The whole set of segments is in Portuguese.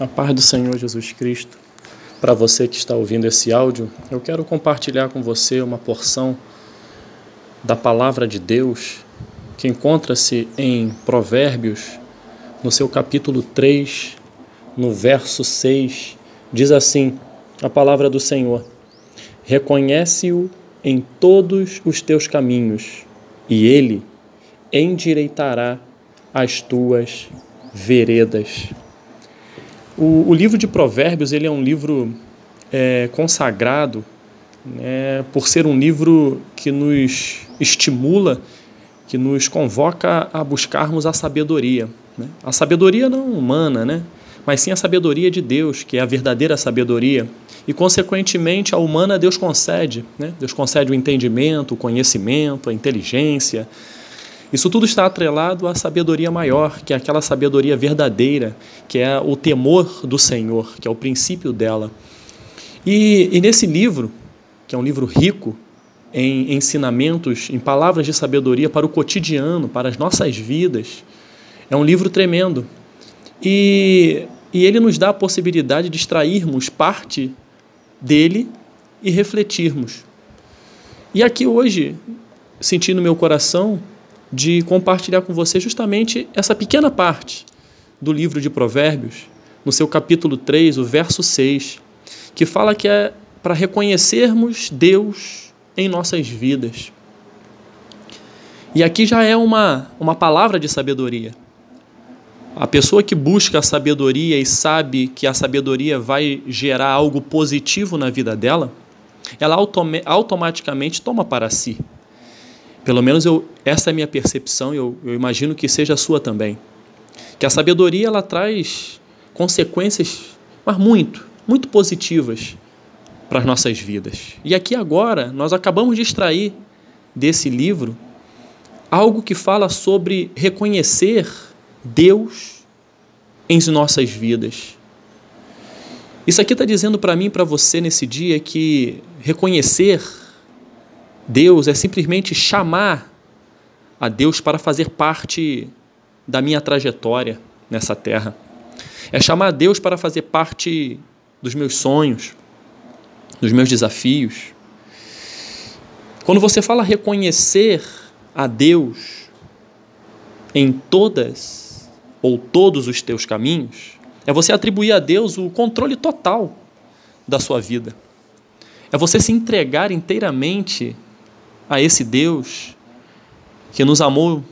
A paz do Senhor Jesus Cristo. Para você que está ouvindo esse áudio, eu quero compartilhar com você uma porção da palavra de Deus que encontra-se em Provérbios, no seu capítulo 3, no verso 6, diz assim: a palavra do Senhor: Reconhece-o em todos os teus caminhos, e ele endireitará as tuas veredas. O, o livro de Provérbios ele é um livro é, consagrado né, por ser um livro que nos estimula, que nos convoca a buscarmos a sabedoria. Né? A sabedoria não humana, né? mas sim a sabedoria de Deus, que é a verdadeira sabedoria. E, consequentemente, a humana Deus concede. Né? Deus concede o entendimento, o conhecimento, a inteligência, isso tudo está atrelado à sabedoria maior, que é aquela sabedoria verdadeira, que é o temor do Senhor, que é o princípio dela. E, e nesse livro, que é um livro rico em ensinamentos, em palavras de sabedoria para o cotidiano, para as nossas vidas, é um livro tremendo. E, e ele nos dá a possibilidade de extrairmos parte dele e refletirmos. E aqui hoje, sentindo meu coração de compartilhar com você justamente essa pequena parte do livro de Provérbios, no seu capítulo 3, o verso 6, que fala que é para reconhecermos Deus em nossas vidas. E aqui já é uma, uma palavra de sabedoria. A pessoa que busca a sabedoria e sabe que a sabedoria vai gerar algo positivo na vida dela, ela automaticamente toma para si pelo menos eu, essa é a minha percepção e eu, eu imagino que seja a sua também. Que a sabedoria ela traz consequências, mas muito, muito positivas para as nossas vidas. E aqui agora nós acabamos de extrair desse livro algo que fala sobre reconhecer Deus em nossas vidas. Isso aqui está dizendo para mim e para você nesse dia que reconhecer Deus é simplesmente chamar a Deus para fazer parte da minha trajetória nessa terra. É chamar a Deus para fazer parte dos meus sonhos, dos meus desafios. Quando você fala reconhecer a Deus em todas ou todos os teus caminhos, é você atribuir a Deus o controle total da sua vida. É você se entregar inteiramente a esse Deus que nos amou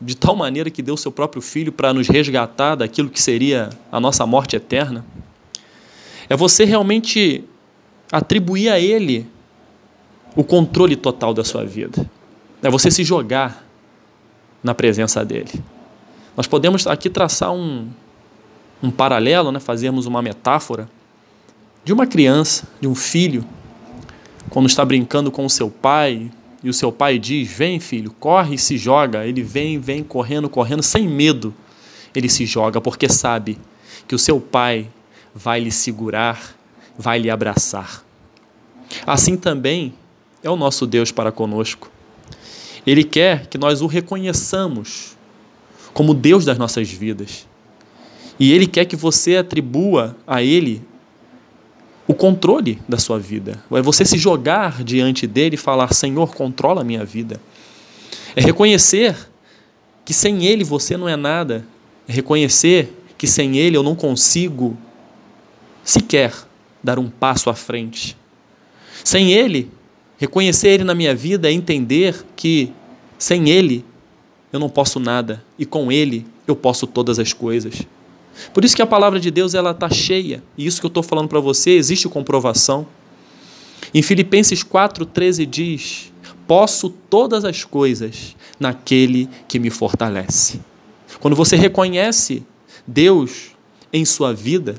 de tal maneira que deu seu próprio filho para nos resgatar daquilo que seria a nossa morte eterna. É você realmente atribuir a Ele o controle total da sua vida. É você se jogar na presença dele. Nós podemos aqui traçar um, um paralelo, né? fazermos uma metáfora de uma criança, de um filho, quando está brincando com o seu pai, e o seu pai diz: Vem, filho, corre e se joga. Ele vem, vem correndo, correndo, sem medo. Ele se joga porque sabe que o seu pai vai lhe segurar, vai lhe abraçar. Assim também é o nosso Deus para conosco. Ele quer que nós o reconheçamos como Deus das nossas vidas. E ele quer que você atribua a ele o controle da sua vida. É você se jogar diante dele e falar: Senhor, controla a minha vida. É reconhecer que sem ele você não é nada. É reconhecer que sem ele eu não consigo sequer dar um passo à frente. Sem ele, reconhecer ele na minha vida é entender que sem ele eu não posso nada e com ele eu posso todas as coisas. Por isso que a palavra de Deus ela está cheia, e isso que eu estou falando para você, existe comprovação. Em Filipenses 4,13 diz: Posso todas as coisas naquele que me fortalece. Quando você reconhece Deus em sua vida,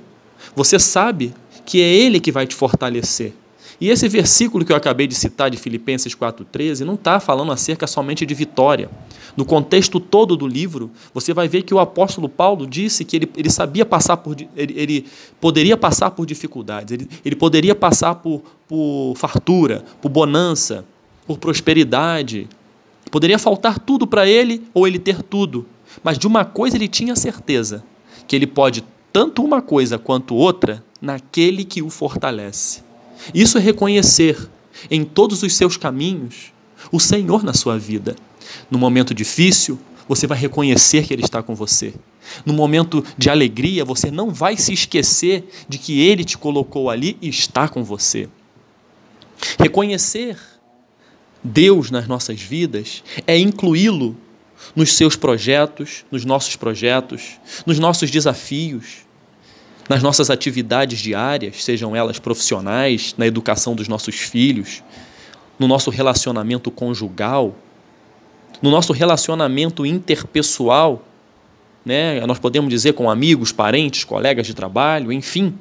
você sabe que é Ele que vai te fortalecer. E esse versículo que eu acabei de citar de Filipenses 4,13 não está falando acerca somente de vitória. No contexto todo do livro, você vai ver que o apóstolo Paulo disse que ele, ele sabia passar por. Ele, ele poderia passar por dificuldades, ele, ele poderia passar por, por fartura, por bonança, por prosperidade. Poderia faltar tudo para ele ou ele ter tudo. Mas de uma coisa ele tinha certeza: que ele pode tanto uma coisa quanto outra naquele que o fortalece. Isso é reconhecer em todos os seus caminhos o Senhor na sua vida. No momento difícil, você vai reconhecer que Ele está com você. No momento de alegria, você não vai se esquecer de que Ele te colocou ali e está com você. Reconhecer Deus nas nossas vidas é incluí-lo nos seus projetos, nos nossos projetos, nos nossos desafios, nas nossas atividades diárias, sejam elas profissionais, na educação dos nossos filhos, no nosso relacionamento conjugal, no nosso relacionamento interpessoal, né? Nós podemos dizer com amigos, parentes, colegas de trabalho, enfim.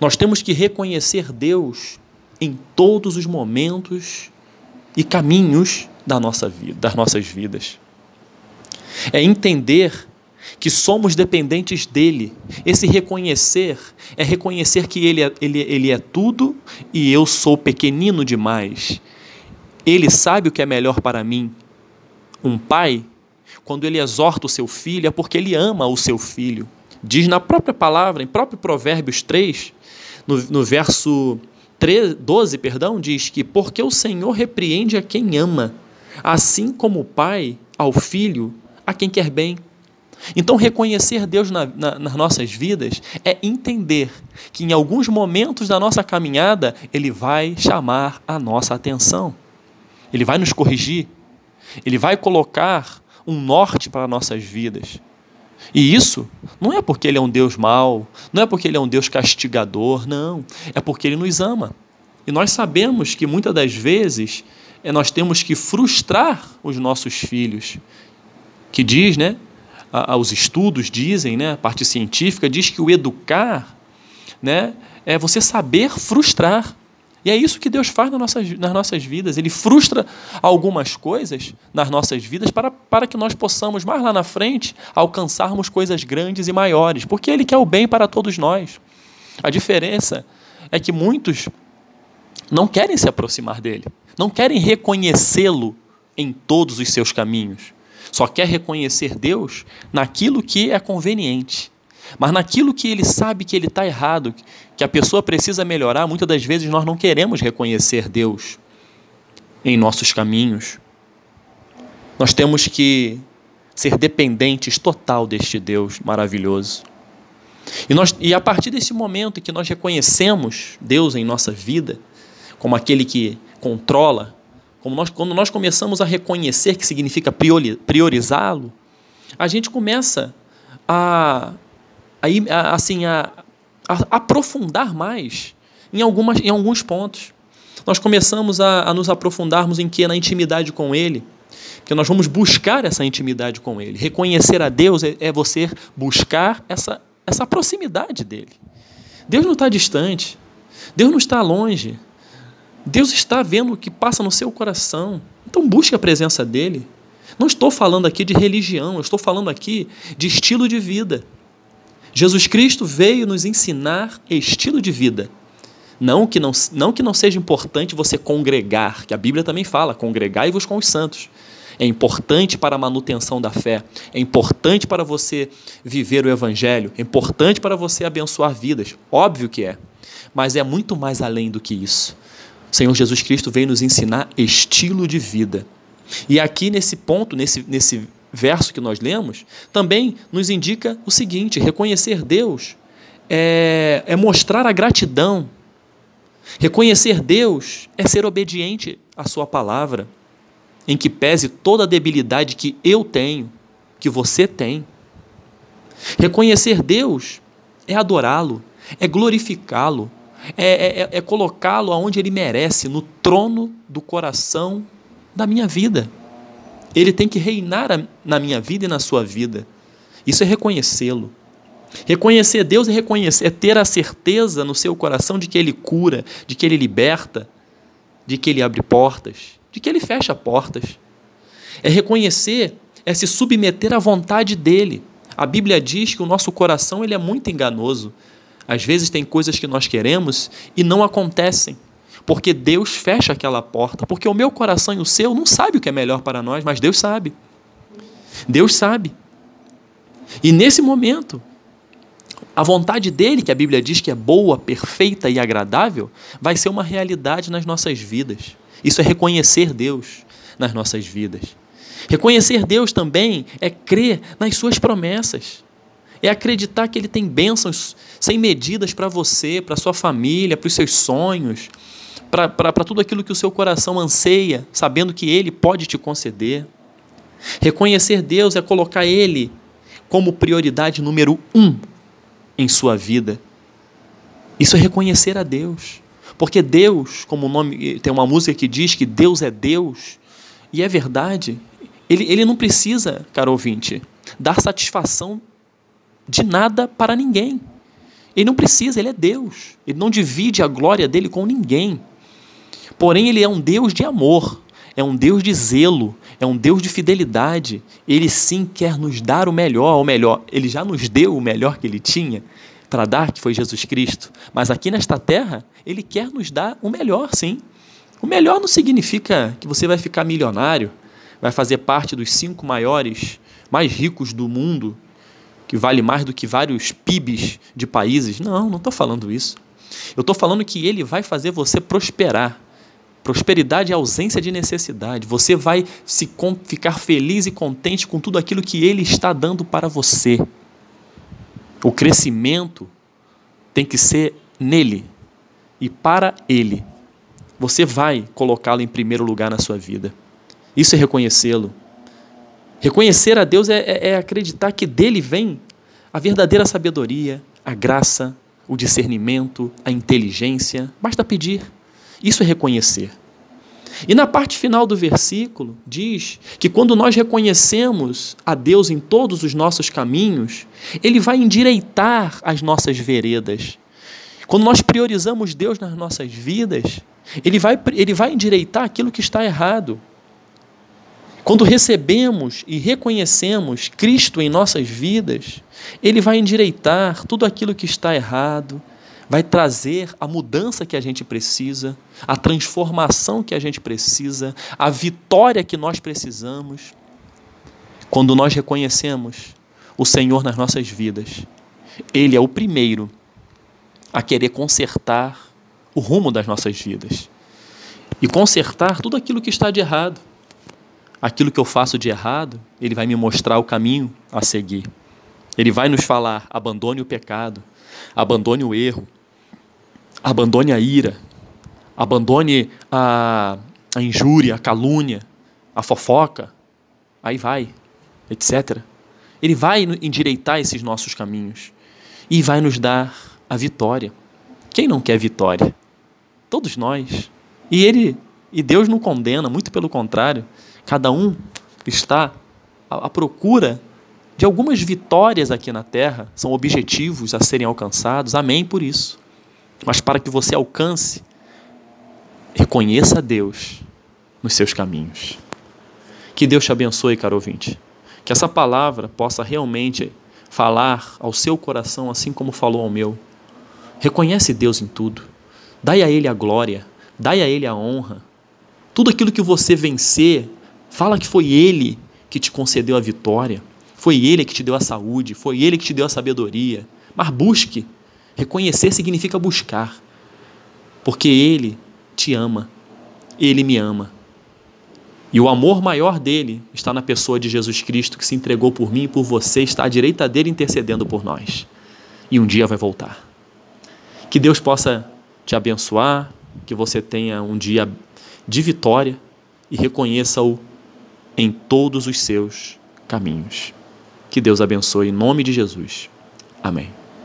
Nós temos que reconhecer Deus em todos os momentos e caminhos da nossa vida, das nossas vidas. É entender que somos dependentes dele. Esse reconhecer é reconhecer que ele é, ele, ele é tudo e eu sou pequenino demais. Ele sabe o que é melhor para mim. Um pai, quando ele exorta o seu filho, é porque ele ama o seu filho. Diz na própria palavra, em próprio Provérbios 3, no, no verso 13, 12, perdão, diz que porque o Senhor repreende a quem ama, assim como o pai ao filho, a quem quer bem. Então, reconhecer Deus na, na, nas nossas vidas é entender que em alguns momentos da nossa caminhada Ele vai chamar a nossa atenção, Ele vai nos corrigir, Ele vai colocar um norte para nossas vidas. E isso não é porque Ele é um Deus mau, não é porque Ele é um Deus castigador, não, é porque Ele nos ama. E nós sabemos que muitas das vezes é, nós temos que frustrar os nossos filhos, que diz, né? Os estudos dizem, né, a parte científica diz que o educar né, é você saber frustrar. E é isso que Deus faz nas nossas, nas nossas vidas. Ele frustra algumas coisas nas nossas vidas para, para que nós possamos, mais lá na frente, alcançarmos coisas grandes e maiores, porque Ele quer o bem para todos nós. A diferença é que muitos não querem se aproximar dele, não querem reconhecê-lo em todos os seus caminhos. Só quer reconhecer Deus naquilo que é conveniente. Mas naquilo que ele sabe que ele está errado, que a pessoa precisa melhorar, muitas das vezes nós não queremos reconhecer Deus em nossos caminhos. Nós temos que ser dependentes total deste Deus maravilhoso. E, nós, e a partir desse momento que nós reconhecemos Deus em nossa vida, como aquele que controla como nós, quando nós começamos a reconhecer que significa priorizá-lo, a gente começa a, a, assim, a, a, aprofundar mais em, algumas, em alguns pontos. Nós começamos a, a nos aprofundarmos em que? Na intimidade com Ele. Que nós vamos buscar essa intimidade com Ele. Reconhecer a Deus é, é você buscar essa, essa proximidade dele. Deus não está distante. Deus não está longe. Deus está vendo o que passa no seu coração. Então busque a presença dele. Não estou falando aqui de religião, eu estou falando aqui de estilo de vida. Jesus Cristo veio nos ensinar estilo de vida. Não que não, não que não seja importante você congregar, que a Bíblia também fala, congregai-vos com os santos. É importante para a manutenção da fé, é importante para você viver o Evangelho, é importante para você abençoar vidas. Óbvio que é, mas é muito mais além do que isso. Senhor Jesus Cristo veio nos ensinar estilo de vida. E aqui nesse ponto, nesse, nesse verso que nós lemos, também nos indica o seguinte: reconhecer Deus é, é mostrar a gratidão. Reconhecer Deus é ser obediente à Sua palavra, em que pese toda a debilidade que eu tenho, que você tem. Reconhecer Deus é adorá-lo, é glorificá-lo, é, é, é, é colocá-lo aonde ele merece, no trono do coração da minha vida. Ele tem que reinar na minha vida e na sua vida. Isso é reconhecê-lo. Reconhecer Deus é reconhecer, é ter a certeza no seu coração de que Ele cura, de que Ele liberta, de que Ele abre portas, de que Ele fecha portas. É reconhecer, é se submeter à vontade dEle. A Bíblia diz que o nosso coração ele é muito enganoso. Às vezes tem coisas que nós queremos e não acontecem, porque Deus fecha aquela porta, porque o meu coração e o seu não sabe o que é melhor para nós, mas Deus sabe. Deus sabe. E nesse momento, A vontade dele, que a Bíblia diz que é boa, perfeita e agradável, vai ser uma realidade nas nossas vidas. Isso é reconhecer Deus nas nossas vidas. Reconhecer Deus também é crer nas suas promessas. É acreditar que Ele tem bênçãos sem medidas para você, para sua família, para os seus sonhos, para tudo aquilo que o seu coração anseia, sabendo que Ele pode te conceder. Reconhecer Deus é colocar Ele como prioridade número um em sua vida. Isso é reconhecer a Deus. Porque Deus, como o nome tem uma música que diz que Deus é Deus, e é verdade, ele, ele não precisa, caro ouvinte, dar satisfação de nada para ninguém. Ele não precisa, ele é Deus. Ele não divide a glória dele com ninguém. Porém, ele é um Deus de amor, é um Deus de zelo, é um Deus de fidelidade. Ele sim quer nos dar o melhor, ou melhor, ele já nos deu o melhor que ele tinha para dar, que foi Jesus Cristo. Mas aqui nesta terra, ele quer nos dar o melhor, sim. O melhor não significa que você vai ficar milionário, vai fazer parte dos cinco maiores, mais ricos do mundo, que vale mais do que vários PIBs de países. Não, não estou falando isso. Eu estou falando que ele vai fazer você prosperar. Prosperidade é ausência de necessidade. Você vai se ficar feliz e contente com tudo aquilo que ele está dando para você. O crescimento tem que ser nele e para ele. Você vai colocá-lo em primeiro lugar na sua vida. Isso é reconhecê-lo. Reconhecer a Deus é, é, é acreditar que dele vem a verdadeira sabedoria, a graça, o discernimento, a inteligência. Basta pedir. Isso é reconhecer. E na parte final do versículo, diz que quando nós reconhecemos a Deus em todos os nossos caminhos, Ele vai endireitar as nossas veredas. Quando nós priorizamos Deus nas nossas vidas, Ele vai, ele vai endireitar aquilo que está errado. Quando recebemos e reconhecemos Cristo em nossas vidas, Ele vai endireitar tudo aquilo que está errado, vai trazer a mudança que a gente precisa, a transformação que a gente precisa, a vitória que nós precisamos. Quando nós reconhecemos o Senhor nas nossas vidas, Ele é o primeiro a querer consertar o rumo das nossas vidas e consertar tudo aquilo que está de errado. Aquilo que eu faço de errado, Ele vai me mostrar o caminho a seguir. Ele vai nos falar: abandone o pecado, abandone o erro, abandone a ira, abandone a, a injúria, a calúnia, a fofoca, aí vai, etc. Ele vai endireitar esses nossos caminhos e vai nos dar a vitória. Quem não quer vitória? Todos nós. E ele e Deus não condena, muito pelo contrário. Cada um está à procura de algumas vitórias aqui na terra, são objetivos a serem alcançados. Amém por isso. Mas para que você alcance, reconheça Deus nos seus caminhos. Que Deus te abençoe, caro ouvinte. Que essa palavra possa realmente falar ao seu coração assim como falou ao meu. Reconhece Deus em tudo. Dai a Ele a glória, dai a Ele a honra. Tudo aquilo que você vencer, fala que foi Ele que te concedeu a vitória, foi Ele que te deu a saúde, foi Ele que te deu a sabedoria. Mas busque Reconhecer significa buscar, porque Ele te ama, Ele me ama. E o amor maior dele está na pessoa de Jesus Cristo, que se entregou por mim e por você, está à direita dele intercedendo por nós. E um dia vai voltar. Que Deus possa te abençoar, que você tenha um dia de vitória e reconheça-o em todos os seus caminhos. Que Deus abençoe em nome de Jesus. Amém.